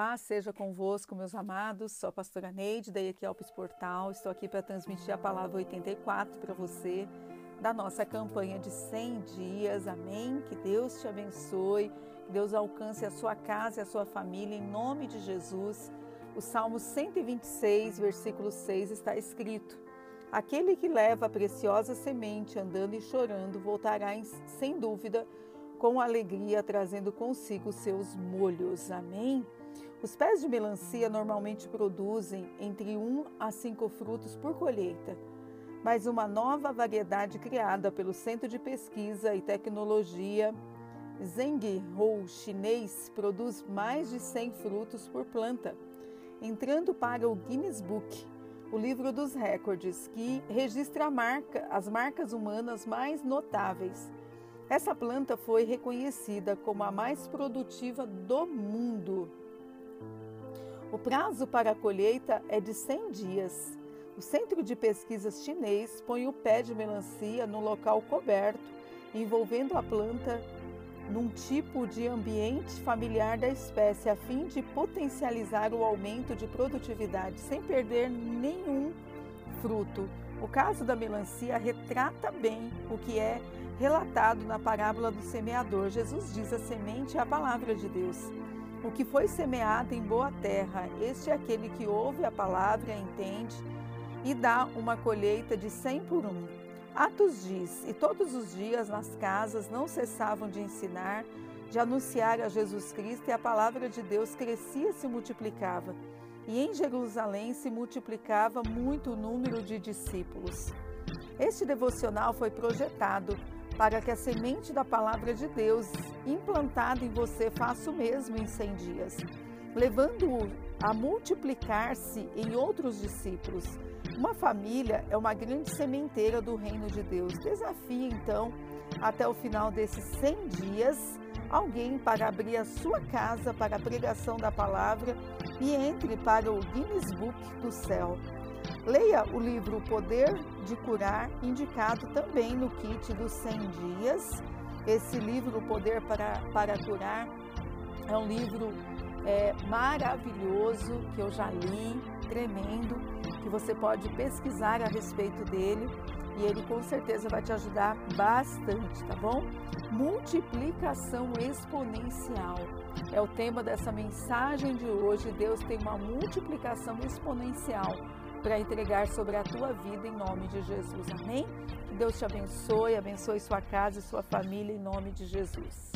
paz seja convosco, meus amados. Sou a pastora Neide, da Equialpes Portal. Estou aqui para transmitir a palavra 84 para você, da nossa campanha de 100 dias. Amém? Que Deus te abençoe, que Deus alcance a sua casa e a sua família, em nome de Jesus. O Salmo 126, versículo 6 está escrito: Aquele que leva a preciosa semente andando e chorando voltará sem dúvida com alegria, trazendo consigo seus molhos. Amém? Os pés de melancia normalmente produzem entre 1 a 5 frutos por colheita, mas uma nova variedade criada pelo Centro de Pesquisa e Tecnologia Zhenghou chinês produz mais de 100 frutos por planta, entrando para o Guinness Book, o livro dos recordes, que registra marca, as marcas humanas mais notáveis. Essa planta foi reconhecida como a mais produtiva do mundo. O prazo para a colheita é de 100 dias. O Centro de Pesquisas chinês põe o pé de melancia no local coberto, envolvendo a planta num tipo de ambiente familiar da espécie, a fim de potencializar o aumento de produtividade sem perder nenhum fruto. O caso da melancia retrata bem o que é relatado na parábola do semeador. Jesus diz: a semente é a palavra de Deus. O que foi semeado em boa terra, este é aquele que ouve a palavra, entende e dá uma colheita de cem por um. Atos diz: E todos os dias nas casas não cessavam de ensinar, de anunciar a Jesus Cristo, e a palavra de Deus crescia e se multiplicava. E em Jerusalém se multiplicava muito o número de discípulos. Este devocional foi projetado para que a semente da palavra de Deus implantada em você faça o mesmo em 100 dias, levando-o a multiplicar-se em outros discípulos. Uma família é uma grande sementeira do reino de Deus. Desafie então, até o final desses 100 dias, alguém para abrir a sua casa para a pregação da palavra e entre para o Guinness Book do céu. Leia o livro O Poder de Curar, indicado também no kit dos 100 dias. Esse livro, O Poder para, para Curar, é um livro é, maravilhoso que eu já li, tremendo, que você pode pesquisar a respeito dele e ele com certeza vai te ajudar bastante, tá bom? Multiplicação exponencial é o tema dessa mensagem de hoje. Deus tem uma multiplicação exponencial para entregar sobre a tua vida em nome de Jesus. Amém? Que Deus te abençoe, abençoe sua casa e sua família em nome de Jesus.